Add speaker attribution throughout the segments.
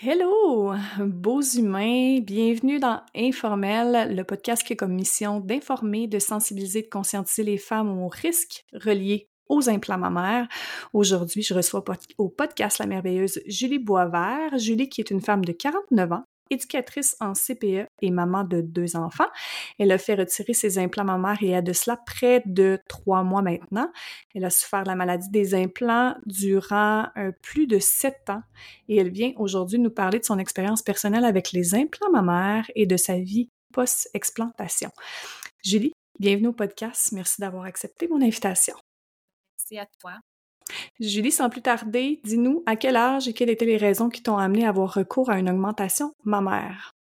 Speaker 1: Hello, beaux humains, bienvenue dans Informel, le podcast qui a comme mission d'informer, de sensibiliser, de conscientiser les femmes aux risques reliés aux implants mammaires. Aujourd'hui, je reçois au podcast la merveilleuse Julie Boisvert. Julie qui est une femme de 49 ans, éducatrice en CPE et maman de deux enfants. Elle a fait retirer ses implants mammaires et a de cela près de trois mois maintenant. Elle a souffert de la maladie des implants durant euh, plus de sept ans et elle vient aujourd'hui nous parler de son expérience personnelle avec les implants mammaires et de sa vie post-explantation. Julie, bienvenue au podcast. Merci d'avoir accepté mon invitation.
Speaker 2: Merci à toi.
Speaker 1: Julie, sans plus tarder, dis-nous à quel âge et quelles étaient les raisons qui t'ont amené à avoir recours à une augmentation mammaire?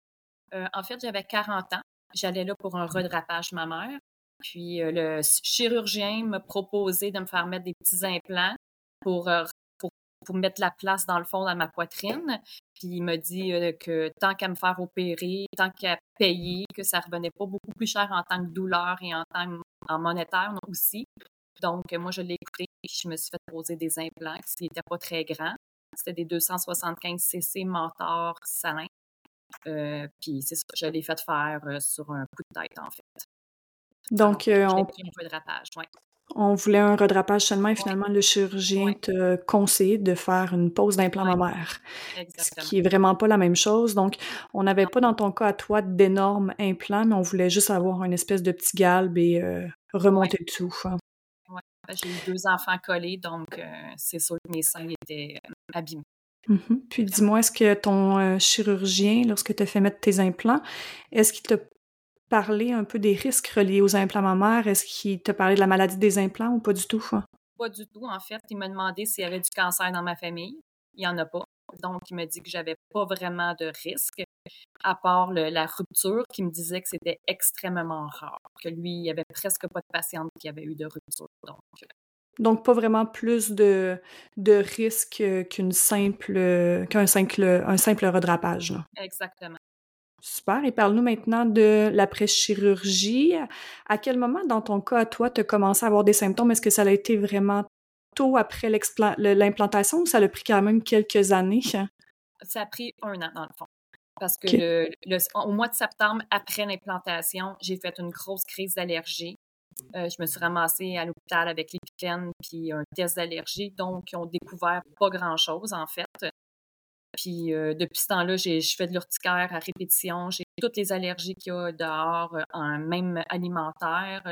Speaker 2: Euh, en fait, j'avais 40 ans. J'allais là pour un redrapage mammaire. Puis euh, le chirurgien m'a proposé de me faire mettre des petits implants pour, euh, mettre la place dans le fond dans ma poitrine. Puis il m'a dit que tant qu'à me faire opérer, tant qu'à payer, que ça revenait pas beaucoup plus cher en tant que douleur et en tant en monétaire aussi. Donc, moi, je l'ai écouté je me suis fait poser des implants qui n'étaient pas très grands. C'était des 275 cc mentor salin. Euh, puis c'est ça, je l'ai fait faire euh, sur un coup de tête, en fait.
Speaker 1: Donc,
Speaker 2: euh, on... un redrapage,
Speaker 1: On voulait un redrapage seulement et finalement, le chirurgien te conseillait de faire une pose d'implant mammaire. Ce qui est vraiment pas la même chose. Donc, on n'avait pas dans ton cas à toi d'énormes implants, mais on voulait juste avoir une espèce de petit galbe et remonter le tout. Hein.
Speaker 2: J'ai eu deux enfants collés, donc euh, c'est sûr que mes seins étaient euh, abîmés.
Speaker 1: Mm-hmm. Puis dis-moi, est-ce que ton euh, chirurgien, lorsque tu as fait mettre tes implants, est-ce qu'il t'a parlé un peu des risques reliés aux implants mammaires? Est-ce qu'il t'a parlé de la maladie des implants ou pas du tout?
Speaker 2: Pas du tout, en fait. Il m'a demandé s'il y avait du cancer dans ma famille. Il n'y en a pas. Donc, il m'a dit que j'avais pas vraiment de risque, à part la rupture, qui me disait que c'était extrêmement rare, que lui, il n'y avait presque pas de patientes qui avaient eu de rupture. Donc, euh.
Speaker 1: donc pas vraiment plus de, de risque qu'une simple qu'un simple, un simple redrapage.
Speaker 2: Exactement.
Speaker 1: Super. Et parle-nous maintenant de l'après-chirurgie. À quel moment, dans ton cas, toi, tu as commencé à avoir des symptômes? Est-ce que ça a été vraiment tôt après l'implantation ou ça a pris quand même quelques années?
Speaker 2: Ça a pris un an, dans le fond. Parce que le, au mois de septembre, après l'implantation, j'ai fait une grosse crise d'allergie. Euh, je me suis ramassée à l'hôpital avec l'épipène puis un test d'allergie. Donc, ils ont découvert pas grand-chose, en fait. Puis, euh, depuis ce temps-là, je fais de l'urticaire à répétition. J'ai toutes les allergies qu'il y a dehors, euh, en même alimentaire,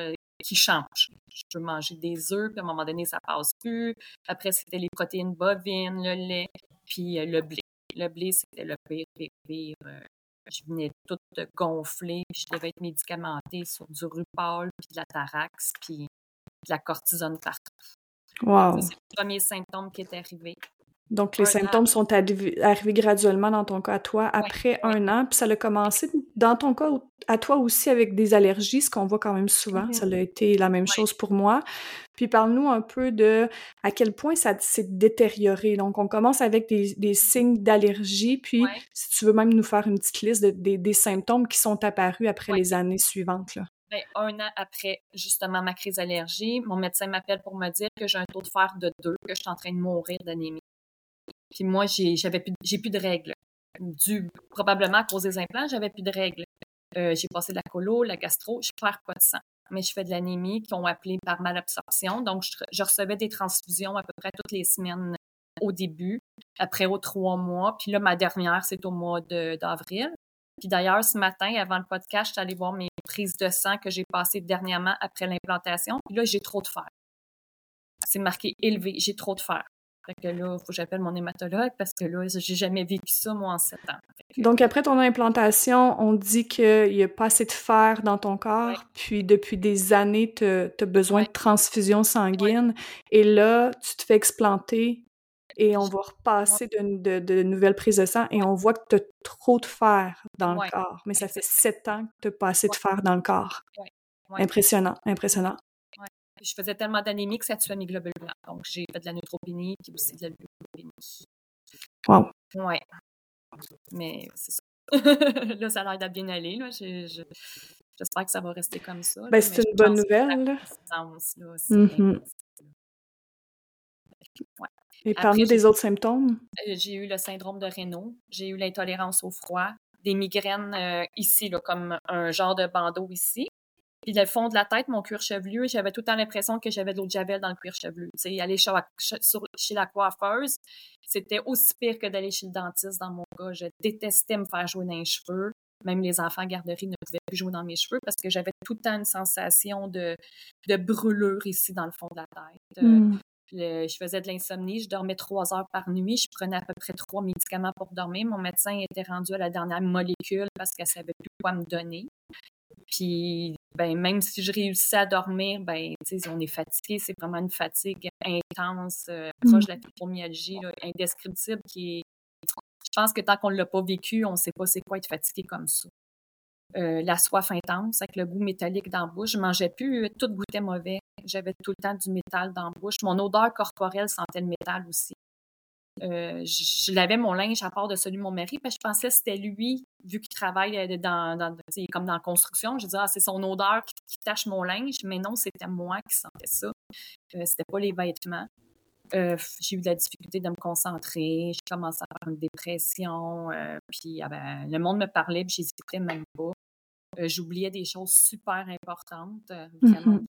Speaker 2: qui changent. Je peux manger des œufs, puis à un moment donné, ça passe plus. Après, c'était les protéines bovines, le lait, puis le blé. Le blé, c'était le pire, pire, pire. Euh, je venais toute gonfler, puis je devais être médicamentée sur du Rupol, puis de la Tarax, puis de la cortisone partout.
Speaker 1: Wow.
Speaker 2: C'est le premier symptôme qui est arrivé.
Speaker 1: Donc, les symptômes sont arrivés graduellement dans ton cas à toi après un an, puis ça a commencé dans ton cas à toi aussi avec des allergies, ce qu'on voit quand même souvent. Ça a été la même chose pour moi. Puis parle-nous un peu de à quel point ça s'est détérioré. Donc, on commence avec des, signes d'allergie, puis si tu veux même nous faire une petite liste des symptômes qui sont apparus après les années suivantes. Là.
Speaker 2: Ben, un an après justement ma crise d'allergie, mon médecin m'appelle pour me dire que j'ai un taux de fer de 2, que je suis en train de mourir d'anémie. Puis moi, j'ai, j'avais plus, j'ai plus de règles. Probablement à cause des implants, j'avais plus de règles. Euh, j'ai passé de la colo, la gastro, je perds pas de sang. Mais je fais de l'anémie qu'on appelé par malabsorption. Donc, je, recevais des transfusions à peu près toutes les semaines au début, après aux trois mois. Puis là, ma dernière, c'est au mois d'avril. Puis d'ailleurs, ce matin, avant le podcast, je suis allée voir mes prises de sang que j'ai passées dernièrement après l'implantation. Puis là, j'ai trop de fer. C'est marqué élevé, j'ai trop de fer. Fait que là, il faut que j'appelle mon hématologue parce que là, j'ai jamais vécu ça, moi, en sept ans.
Speaker 1: Donc, après ton implantation, on dit qu'il n'y a pas assez de fer dans ton corps, puis depuis des années, tu as besoin de transfusion sanguine, et là, tu te fais explanter et on va repasser de, de, nouvelles prises de sang et on voit que tu as trop de fer dans le corps. Mais ça fait sept ans que tu n'as pas assez de fer dans le corps. Impressionnant, impressionnant
Speaker 2: je faisais tellement d'anémie que ça tuait mes globules blancs. Donc, j'ai fait de la neutropénie puis aussi de la leucopénie.
Speaker 1: Wow.
Speaker 2: Ouais. Mais c'est ça. là, ça a l'air d'être bien aller. Là. j'espère que ça va rester comme ça.
Speaker 1: Ben, c'est une bonne nouvelle.
Speaker 2: Là. Mm-hmm.
Speaker 1: Ouais. Et parmi des autres symptômes?
Speaker 2: Euh, j'ai eu le syndrome de Raynaud, j'ai eu l'intolérance au froid, des migraines euh, ici, là, comme un genre de bandeau ici. Puis le fond de la tête, mon cuir chevelu, j'avais tout le temps l'impression que j'avais de l'eau de javel dans le cuir chevelu. Tu sais, aller chez, chez la coiffeuse, c'était aussi pire que d'aller chez le dentiste dans mon cas. Je détestais me faire jouer dans les cheveux. Même les enfants garderie ne pouvaient plus jouer dans mes cheveux parce que j'avais tout le temps une sensation de, de brûlure ici dans le fond de la tête. Mmh. je faisais de l'insomnie, je dormais trois heures par nuit, je prenais à peu près trois médicaments pour dormir. Mon médecin était rendu à la dernière molécule parce qu'elle savait plus quoi me donner. Puis, ben, même si je réussissais à dormir, ben, on est fatigué, c'est vraiment une fatigue intense, euh, proche de la mmh. fibromyalgie, indescriptible, qui est je pense que tant qu'on ne l'a pas vécu, on ne sait pas c'est quoi être fatigué comme ça. Euh, la soif intense avec le goût métallique dans la bouche. Je mangeais plus, tout goûtait mauvais. J'avais tout le temps du métal dans la bouche. Mon odeur corporelle sentait le métal aussi. Euh, je, lavais mon linge à part de celui de mon mari, parce que je pensais que c'était lui, vu qu'il travaille euh, dans, dans comme dans la construction. Je disais, ah, c'est son odeur qui, tache mon linge, mais non, c'était moi qui sentais ça. c'était pas les vêtements. Euh, j'ai eu de la difficulté de me concentrer, j'ai commencé à avoir une dépression, euh, puis ah ben, le monde me parlait, puis j'hésitais même pas. Euh, j'oubliais des choses super importantes, vraiment. Mmh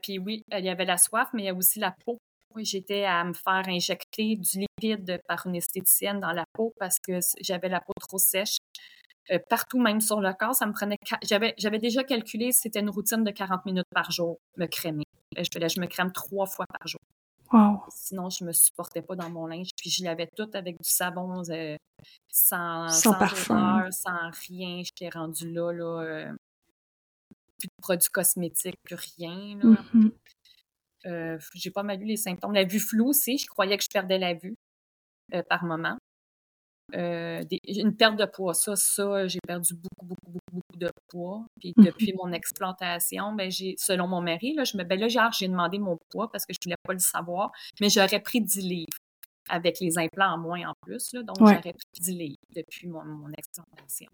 Speaker 2: puis oui, il y avait la soif, mais il y a aussi la peau. J'étais à me faire injecter du liquide par une esthéticienne dans la peau parce que j'avais la peau trop sèche. partout, même sur le corps, ça me prenait. J'avais, j'avais déjà calculé, c'était une routine de 40 minutes par jour, me crémer. Je, je me crème trois fois par jour. Sinon, je me supportais pas dans mon linge. Puis je l'avais tout avec du savon, euh, sans, sans, parfum. sans rien. J'étais rendue là, là euh, plus de produits cosmétiques, plus rien. Là. Mm-hmm. Euh, j'ai pas mal eu les symptômes. La vue floue aussi, je croyais que je perdais la vue par moment. Euh, une perte de poids. Ça, ça, j'ai perdu beaucoup, beaucoup, beaucoup, beaucoup de poids. Puis mmh depuis mon explantation, ben, j'ai, selon mon mari, là, je me, ben là, j'ai demandé mon poids parce que je voulais pas le savoir, mais j'aurais pris 10 livres avec les implants en moins en plus. Là, donc, j'aurais pris 10 livres depuis mon, mon.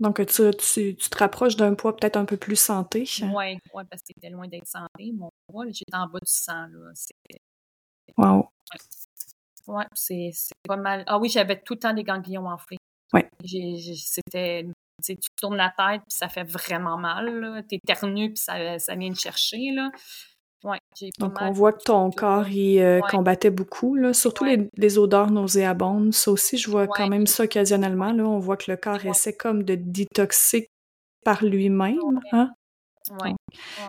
Speaker 1: Donc, tu, tu, tu te rapproches d'un poids peut-être un peu plus santé.
Speaker 2: Oui, ouais, parce que c'était loin d'être santé. Mon poids, j'étais en bas du sang. Là.
Speaker 1: Wow.
Speaker 2: Oui, c'est pas mal. Ah oui, j'avais tout le temps des ganglions enflés.
Speaker 1: Oui.
Speaker 2: C'était. Tu tournes la tête, puis ça fait vraiment mal. Tu éternues, puis ça, ça vient te chercher. Là. Ouais,
Speaker 1: Donc, on voit que ton corps, il euh, combattait beaucoup, là, surtout les, les, odeurs nauséabondes. Ça aussi, je vois quand même ça occasionnellement. Là, on voit que le corps essaie comme de détoxer par lui-même. Hein?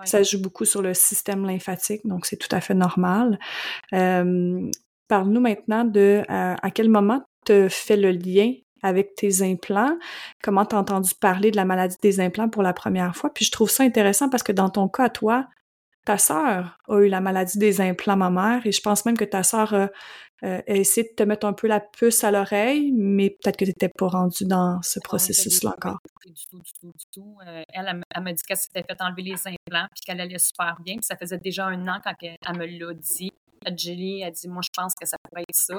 Speaker 1: ça joue beaucoup sur le système lymphatique, donc c'est tout à fait normal. Euh, Parle-nous maintenant de euh, à quel moment tu fais le lien avec tes implants, comment tu as entendu parler de la maladie des implants pour la première fois? Puis je trouve ça intéressant parce que dans ton cas, toi, ta sœur a eu la maladie des implants mammaires et je pense même que ta sœur a, essayé de te mettre un peu la puce à l'oreille, mais peut-être que tu n'étais pas rendu dans ce processus-là encore.
Speaker 2: Du tout, du tout, du tout. Euh, elle, elle, m'a dit qu'elle s'était fait enlever les implants puis qu'elle allait super bien. Puis ça faisait déjà un an quand elle, elle me l'a dit. Julie a dit Moi, je pense que ça pourrait être ça,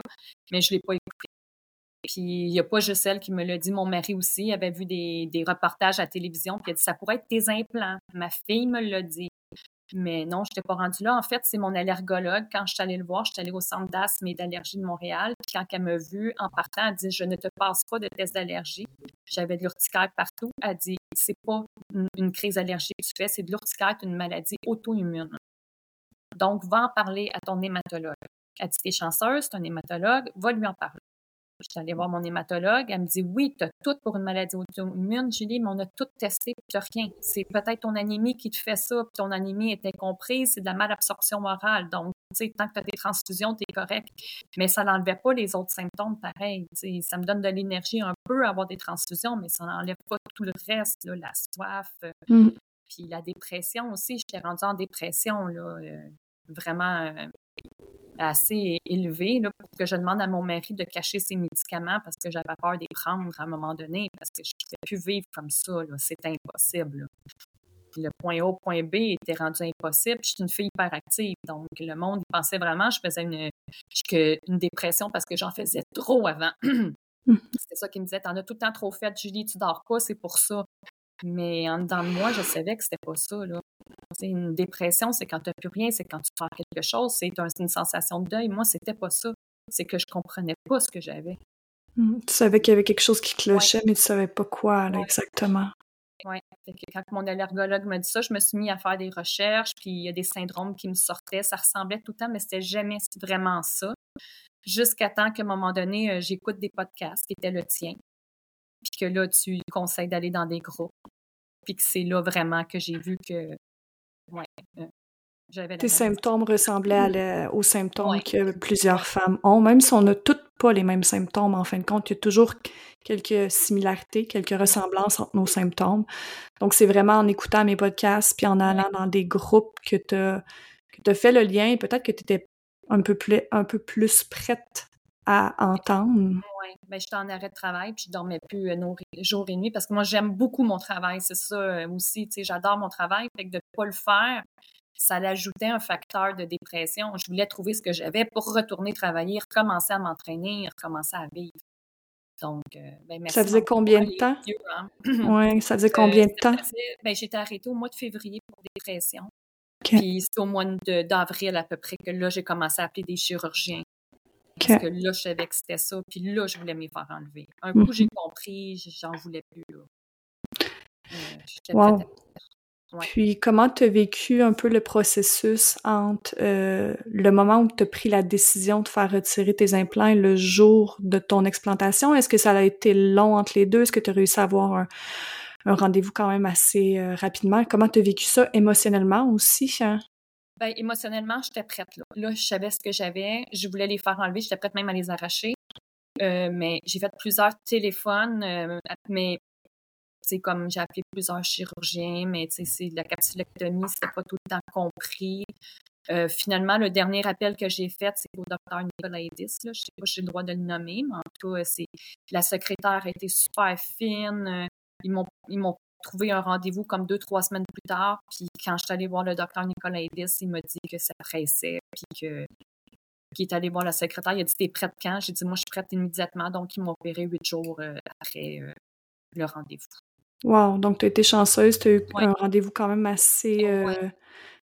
Speaker 2: mais je ne l'ai pas écouté. Puis il n'y a pas juste elle qui me l'a dit, mon mari aussi avait vu des, des reportages à la télévision, puis il a dit Ça pourrait être tes implants. Ma fille me l'a dit. Mais non, je n'étais pas rendue là. En fait, c'est mon allergologue. Quand je suis allée le voir, je suis allée au centre d'asthme et d'allergie de Montréal. Quand elle m'a vu en partant, elle dit Je ne te passe pas de test d'allergie. J'avais de l'urticaire partout. Elle dit C'est pas une, crise allergique que tu fais, c'est de l'urticaire, une maladie auto-immune. Donc, va en parler à ton hématologue. Elle dit, t'es chanceuse, c'est un hématologue, va lui en parler. Je suis allée voir mon hématologue. Elle me dit Oui, tu as tout pour une maladie auto-immune, Julie, mais on a tout testé, puis tu n'as rien. C'est peut-être ton anémie qui te fait ça, puis ton anémie est incomprise, c'est de la malabsorption orale. Donc, tu sais, tant que tu as des transfusions, tu es correct. Mais ça n'enlevait pas les autres symptômes pareil. Ça me donne de l'énergie un peu à avoir des transfusions, mais ça n'enlève pas tout le reste, la soif. Euh, mmh. Puis la dépression aussi, j'étais rendue en dépression, là. Euh, vraiment euh, assez élevé là, pour que je demande à mon mari de cacher ses médicaments parce que j'avais peur d'y prendre à un moment donné parce que je ne pouvais plus vivre comme ça. C'est impossible. le point A, point B était rendu impossible. Je suis une fille hyper active. Donc, le monde il pensait vraiment que je faisais une, une dépression parce que j'en faisais trop avant. C'était ça qu'il me disait T'en as tout le temps trop fait, Julie, tu dors pas, c'est pour ça. Mais en dedans de moi, je savais que c'était pas ça. Là. Une dépression, c'est quand tu n'as plus rien, c'est quand tu fais quelque chose, c'est une sensation de deuil. Moi, c'était pas ça. c'est que je comprenais pas ce que j'avais.
Speaker 1: Mmh, tu savais qu'il y avait quelque chose qui clochait, mais tu savais pas quoi exactement.
Speaker 2: Oui. Quand mon allergologue m'a dit ça, je me suis mis à faire des recherches, puis il y a des syndromes qui me sortaient. Ça ressemblait tout le temps, mais c'était jamais vraiment ça. Jusqu'à temps qu'à un moment donné, euh, j'écoute des podcasts qui étaient le tien. Puis que là, tu conseilles d'aller dans des groupes. Puis que c'est là vraiment que j'ai vu que, ouais, euh,
Speaker 1: tes symptômes ressemblaient aux symptômes que plusieurs femmes ont, même si on n'a toutes pas les mêmes symptômes, en fin de compte, il y a toujours quelques similarités, quelques ressemblances entre nos symptômes. Donc, c'est vraiment en écoutant mes podcasts puis en allant dans des groupes que tu as, fait le lien peut-être que tu étais un peu, plus, un peu plus prête à entendre.
Speaker 2: Oui, ben, j'étais en arrêt de travail puis je dormais plus euh, jour et nuit parce que moi, j'aime beaucoup mon travail. C'est ça euh, aussi, tu sais, j'adore mon travail. Fait que de ne pas le faire, ça l'ajoutait un facteur de dépression. Je voulais trouver ce que j'avais pour retourner travailler, recommencer à m'entraîner, recommencer à vivre. Donc, euh, ben merci.
Speaker 1: Ça faisait combien de temps? Hein. oui, ça faisait combien de temps?
Speaker 2: ben, j'étais arrêtée au mois de février pour dépression. Puis c'est au mois d'avril à peu près que là, j'ai commencé à appeler des chirurgiens. Parce que là, je savais que c'était ça. Puis là, je voulais me faire enlever. Un coup, j'ai mmh compris, j'en voulais plus.
Speaker 1: Euh, wow. Puis, comment tu as vécu un peu le processus entre euh, le moment où tu as pris la décision de faire retirer tes implants et le jour de ton explantation? Est-ce que ça a été long entre les deux? Est-ce que tu as réussi à avoir un, rendez-vous quand même assez euh, rapidement? Comment tu as vécu ça émotionnellement aussi? Hein?
Speaker 2: Bien, émotionnellement, j'étais prête. Là. là, je savais ce que j'avais. Je voulais les faire enlever. J'étais prête même à les arracher. Euh, mais j'ai fait plusieurs téléphones, mais c'est comme j'ai appelé plusieurs chirurgiens, mais c'est la capsulectomie, c'était pas tout le temps compris. Euh, finalement, le dernier appel que j'ai fait, c'est au docteur Nicolaidis. Là. Je sais pas si j'ai le droit de le nommer, mais en tout cas, la secrétaire a été super fine. Euh, ils m'ont trouvé un rendez-vous comme deux, trois semaines plus tard. Puis quand je suis allée voir le docteur Nicolaidis, il m'a dit que ça pressait, puis que qui est allé voir la secrétaire. Il a dit T'es prête quand? J'ai dit Moi, je suis prête immédiatement. Donc, il m'a opéré huit jours euh, après le rendez-vous.
Speaker 1: Wow, donc tu as été chanceuse, tu as eu un rendez-vous quand même assez euh,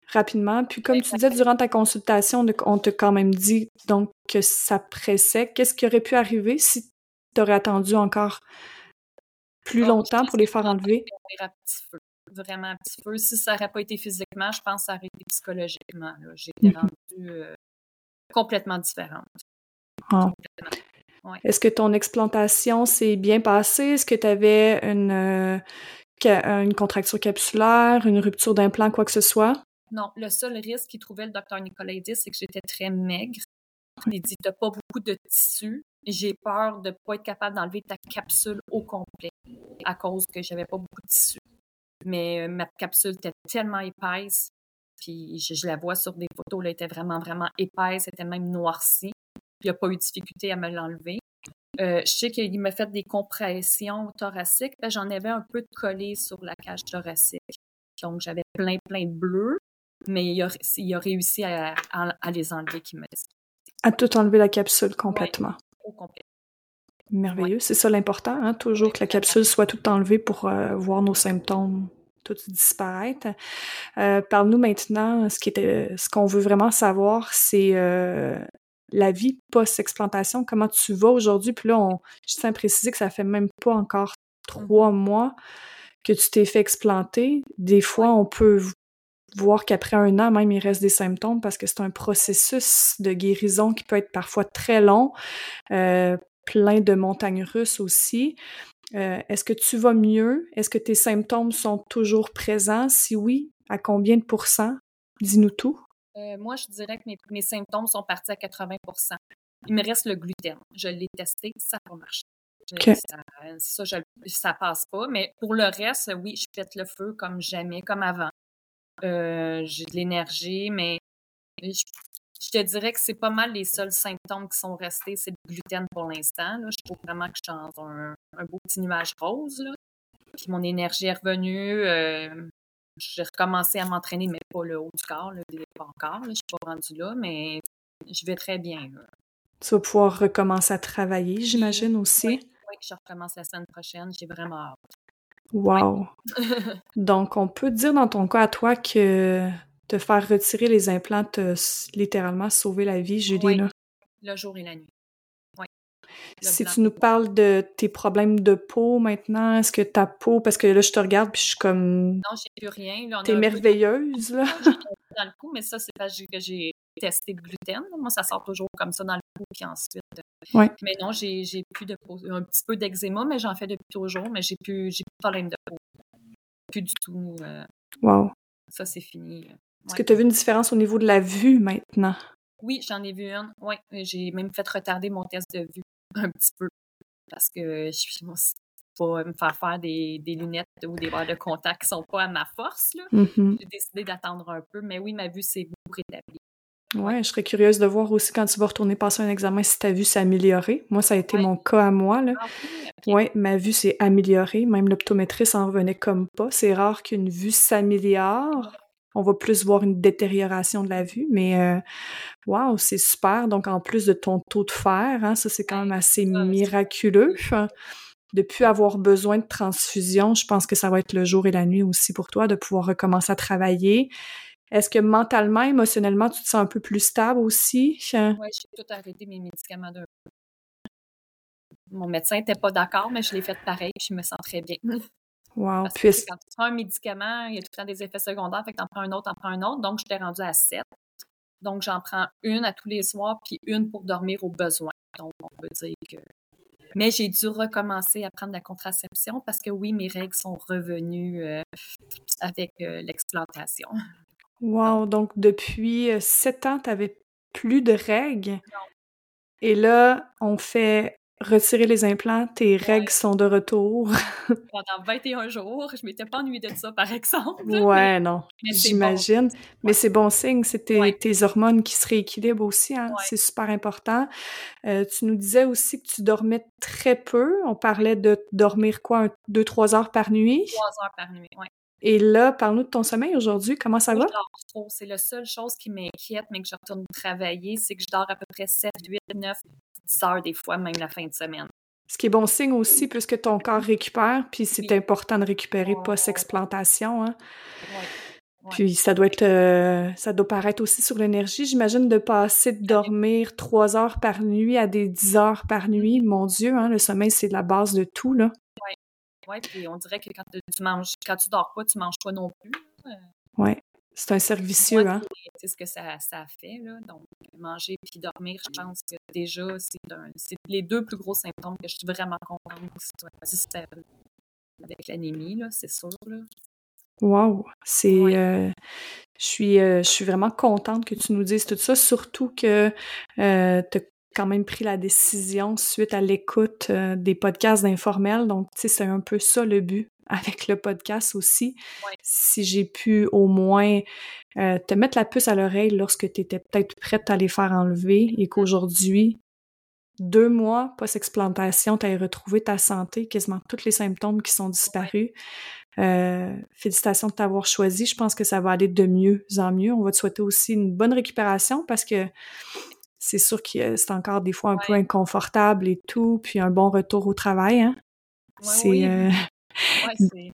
Speaker 1: rapidement. Puis comme tu disais durant ta consultation, on t'a quand même dit donc que ça pressait. Qu'est-ce qui aurait pu arriver si tu aurais attendu encore plus ah, longtemps pour les faire enlever?
Speaker 2: Un petit feu, vraiment un petit feu. Si ça n'aurait pas été physiquement, je pense que ça aurait été psychologiquement. J'étais mmh rendue euh, complètement différente.
Speaker 1: Ah. Est-ce que ton explantation s'est bien passée? Est-ce que tu avais une, euh, une contracture capsulaire, une rupture d'implant, quoi que ce soit?
Speaker 2: Non, le seul risque qu'il trouvait le docteur Nicolaidis, c'est que j'étais très maigre. Il dit T'as pas beaucoup de tissu. J'ai peur de ne pas être capable d'enlever ta capsule au complet à cause que j'avais pas beaucoup de tissu. Mais euh, ma capsule était tellement épaisse, puis je, la vois sur des photos, elle était vraiment, vraiment épaisse, elle était même noircie il n'y a pas eu de difficulté à me l'enlever. Euh, je sais qu'il m'a fait des compressions thoraciques. J'en avais un peu de collé sur la cage thoracique. Donc, j'avais plein, plein de bleus, mais il a, réussi à, les enlever, qui dit.
Speaker 1: À tout enlever la capsule complètement. Au complet. Merveilleux. C'est ça l'important, hein? toujours que la capsule soit toute enlevée pour euh, voir nos symptômes tout disparaître. Euh, Parle-nous maintenant, ce qui était, ce qu'on veut vraiment savoir, c'est la vie post-explantation, comment tu vas aujourd'hui? Puis là, on, je tiens à préciser que ça fait même pas encore trois mmh. mois que tu t'es fait explanter. Des fois, on peut voir qu'après un an, même, il reste des symptômes parce que c'est un processus de guérison qui peut être parfois très long, euh, plein de montagnes russes aussi. Euh, est-ce que tu vas mieux? Est-ce que tes symptômes sont toujours présents? Si oui, à combien de pourcents? Dis-nous tout.
Speaker 2: Euh, moi, je dirais que mes, symptômes sont partis à 80% Il me reste le gluten. Je l'ai testé, ça n'a pas marché. Ça, ça, passe pas. Mais pour le reste, oui, je pète le feu comme jamais, comme avant. Euh, j'ai de l'énergie, mais je, te dirais que c'est pas mal les seuls symptômes qui sont restés, c'est le gluten pour l'instant. Je trouve vraiment que je suis dans un, beau petit nuage rose. Puis mon énergie est revenue. Euh, j'ai recommencé à m'entraîner, mais pas le haut du corps, là, pas encore. je suis pas rendue là, mais je vais très bien.
Speaker 1: Tu vas pouvoir recommencer à travailler, j'imagine aussi.
Speaker 2: Oui, je recommence la semaine prochaine. J'ai vraiment hâte.
Speaker 1: Wow! Donc, on peut dire dans ton cas à toi que te faire retirer les implants t'a littéralement sauvé la vie, Julie.
Speaker 2: le jour et la nuit. Oui.
Speaker 1: Si tu nous parles de tes problèmes de peau maintenant, est-ce que ta peau, parce que là, je te regarde puis je suis comme.
Speaker 2: Non, j'ai plus rien.
Speaker 1: T'es merveilleuse, là.
Speaker 2: Dans le cou, mais ça, c'est parce que j'ai testé le gluten. Moi, ça sort toujours comme ça dans le cou, puis ensuite.
Speaker 1: Euh, ouais.
Speaker 2: Mais non, j'ai plus de peau. Un petit peu d'eczéma, mais j'en fais depuis toujours, mais j'ai plus, plus de problème de peau. Plus du tout. Euh,
Speaker 1: wow.
Speaker 2: Ça, c'est fini.
Speaker 1: Est-ce que tu as vu une différence au niveau de la vue maintenant?
Speaker 2: Oui, j'en ai vu une. Oui, j'ai même fait retarder mon test de vue un petit peu parce que je suis pas me faire faire des, des, lunettes ou des verres de contact qui sont pas à ma force.
Speaker 1: Mm-hmm.
Speaker 2: J'ai décidé d'attendre un peu, mais oui, ma vue s'est beaucoup rétablie.
Speaker 1: Ouais, je serais curieuse de voir aussi quand tu vas retourner passer un examen si ta vue s'est améliorée. Moi, ça a été mon cas à moi. Là.
Speaker 2: Ah
Speaker 1: ouais, ma vue s'est améliorée. Même l'optométriste en revenait comme pas. C'est rare qu'une vue s'améliore on va plus voir une détérioration de la vue, mais waouh, c'est super. Donc, en plus de ton taux de fer, hein, ça, c'est quand même assez miraculeux. De plus avoir besoin de transfusion, je pense que ça va être le jour et la nuit aussi pour toi, de pouvoir recommencer à travailler. Est-ce que mentalement, émotionnellement, tu te sens un peu plus stable aussi?
Speaker 2: Oui, j'ai tout arrêté mes médicaments d'un Mon médecin n'était pas d'accord, mais je l'ai fait pareil, puis je me sens très bien.
Speaker 1: Wow.
Speaker 2: Parce que quand tu prends un médicament, il y a tout le temps des effets secondaires, fait que t'en prends un autre, t'en prends un autre. Donc, je t'ai rendu à 7. Donc, j'en prends une à tous les soirs, puis une pour dormir au besoin. Donc, on peut dire que. Mais j'ai dû recommencer à prendre la contraception parce que oui, mes règles sont revenues euh, avec euh, l'explantation.
Speaker 1: Wow! Donc, depuis euh, sept ans, tu n'avais plus de règles? Et là, on fait retirer les implants, tes règles sont de retour.
Speaker 2: Pendant 21 jours, je m'étais pas ennuyée de ça, par exemple.
Speaker 1: Ouais, non, j'imagine. Mais c'est bon signe, c'est tes, hormones qui se rééquilibrent aussi, hein? c'est super important. Euh, tu nous disais aussi que tu dormais très peu. On parlait de dormir quoi, deux, trois heures par nuit?
Speaker 2: Trois heures par nuit, oui.
Speaker 1: Et là, parle-nous de ton sommeil aujourd'hui. Comment ça va?
Speaker 2: C'est la seule chose qui m'inquiète, mais que je retourne travailler, c'est que je dors à peu près 7, 8, 9, 10 heures des fois, même la fin de semaine.
Speaker 1: Ce qui est bon signe aussi, puisque ton corps récupère, puis c'est important de récupérer post-explantation. Hein? Puis ça doit être, euh, ça doit paraître aussi sur l'énergie. J'imagine de passer de dormir 3 heures par nuit à des 10 heures par nuit. Mon Dieu, hein, le sommeil, c'est la base de tout, là.
Speaker 2: Oui, puis on dirait que quand tu manges, quand tu dors pas, tu manges pas non plus.
Speaker 1: Oui, c'est un cercle vicieux, hein?
Speaker 2: C'est ce que ça, ça fait, là. Donc, manger puis dormir, je pense que déjà, c'est les deux plus gros symptômes que je suis vraiment contente c'est avec l'anémie, là, c'est sûr, là.
Speaker 1: Wow! C'est... Euh, je suis, euh, je suis vraiment contente que tu nous dises tout ça, surtout que euh, tu quand même pris la décision suite à l'écoute euh, des podcasts d'informel. Donc, tu sais, c'est un peu ça le but avec le podcast aussi. Si j'ai pu au moins euh, te mettre la puce à l'oreille lorsque tu étais peut-être prête à les faire enlever et qu'aujourd'hui, deux mois post-explantation, tu as retrouvé ta santé, quasiment tous les symptômes qui sont disparus. Euh, félicitations de t'avoir choisi. Je pense que ça va aller de mieux en mieux. On va te souhaiter aussi une bonne récupération parce que c'est sûr que c'est encore des fois un peu inconfortable et tout, puis un bon retour au travail. Hein?
Speaker 2: Euh,
Speaker 1: c'est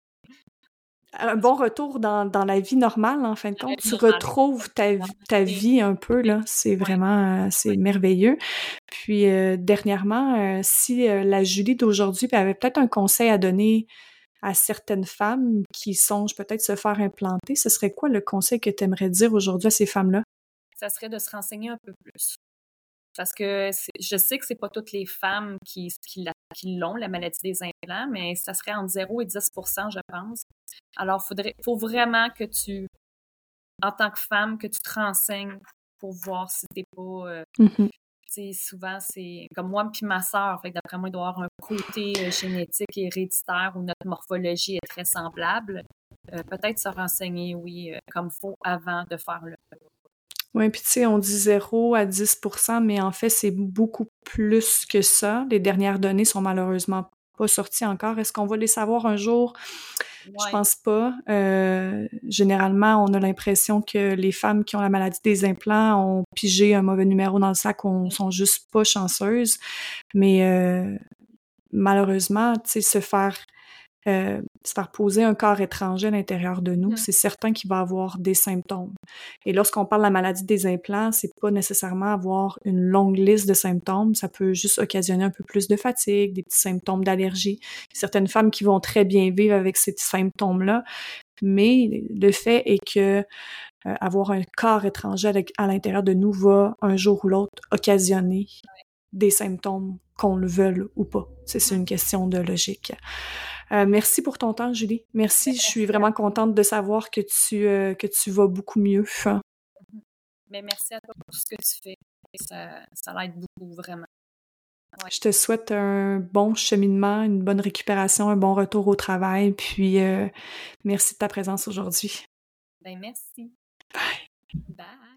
Speaker 1: un bon retour dans, dans, la vie normale, en fin de compte. Tu retrouves ta, ta vie un peu, là. C'est vraiment, euh, c'est merveilleux. Puis, euh, dernièrement, si la Julie d'aujourd'hui avait peut-être un conseil à donner à certaines femmes qui songent peut-être se faire implanter, ce serait quoi le conseil que tu aimerais dire aujourd'hui à ces femmes-là?
Speaker 2: Ça serait de se renseigner un peu plus. Parce que je sais que c'est pas toutes les femmes qui, qui, l'ont, la maladie des implants, mais ça serait entre 0 et 10% je pense. Alors, il faut vraiment que tu, en tant que femme, que tu te renseignes pour voir si t'es pas... Euh,
Speaker 1: mmh
Speaker 2: souvent, c'est comme moi puis ma sœur. Fait d'après moi, il doit y avoir un côté euh, génétique et héréditaire où notre morphologie est très semblable. Euh, peut-être se renseigner, oui, comme faut avant de faire le,
Speaker 1: oui, puis tu sais, on dit 0 à 10% mais en fait, c'est beaucoup plus que ça. Les dernières données sont malheureusement pas sorties encore. Est-ce qu'on va les savoir un jour? Je pense pas. Euh, généralement, on a l'impression que les femmes qui ont la maladie des implants ont pigé un mauvais numéro dans le sac, on sont juste pas chanceuses. Mais euh, malheureusement, tu sais, se faire euh, se faire poser un corps étranger à l'intérieur de nous, c'est certain qu'il va avoir des symptômes. Et lorsqu'on parle de la maladie des implants, c'est pas nécessairement avoir une longue liste de symptômes, ça peut juste occasionner un peu plus de fatigue, des petits symptômes d'allergie. Certaines femmes qui vont très bien vivre avec ces symptômes-là, mais le fait est que euh, avoir un corps étranger à l'intérieur de nous va un jour ou l'autre occasionner des symptômes qu'on le veuille ou pas. C'est une question de logique. Euh, merci pour ton temps, Julie. Merci. Je suis vraiment contente de savoir que tu, euh, que tu vas beaucoup mieux.
Speaker 2: Mais merci à toi pour ce que tu fais. Ça, ça l'aide beaucoup, vraiment.
Speaker 1: Ouais. Je te souhaite un bon cheminement, une bonne récupération, un bon retour au travail. Puis, euh, merci de ta présence aujourd'hui.
Speaker 2: Ben, merci.
Speaker 1: Bye.
Speaker 2: Bye.